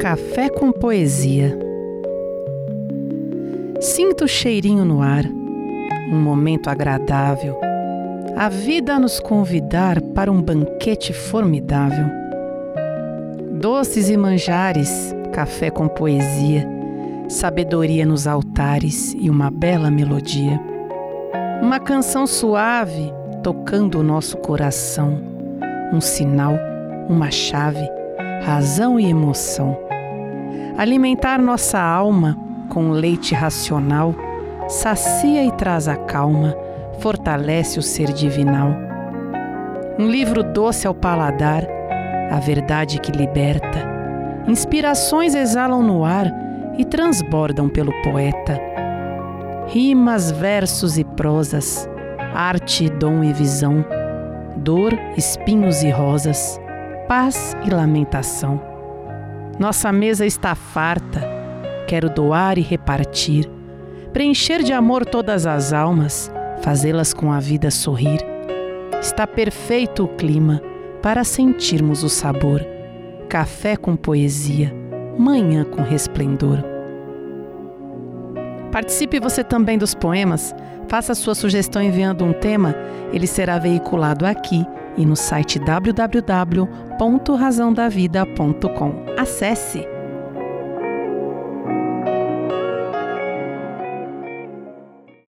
Café com Poesia. Sinto o cheirinho no ar, um momento agradável. A vida a nos convidar para um banquete formidável. Doces e manjares, café com poesia, sabedoria nos altares e uma bela melodia. Uma canção suave tocando o nosso coração, um sinal, uma chave, razão e emoção. Alimentar nossa alma com leite racional sacia e traz a calma, fortalece o ser divinal. Um livro doce ao paladar, a verdade que liberta. Inspirações exalam no ar e transbordam pelo poeta. Rimas, versos e prosas, arte, dom e visão, dor, espinhos e rosas, paz e lamentação. Nossa mesa está farta, quero doar e repartir, preencher de amor todas as almas, fazê-las com a vida sorrir. Está perfeito o clima para sentirmos o sabor. Café com poesia, manhã com resplendor. Participe você também dos poemas. Faça sua sugestão enviando um tema. Ele será veiculado aqui e no site www.razãodavida.com. Acesse!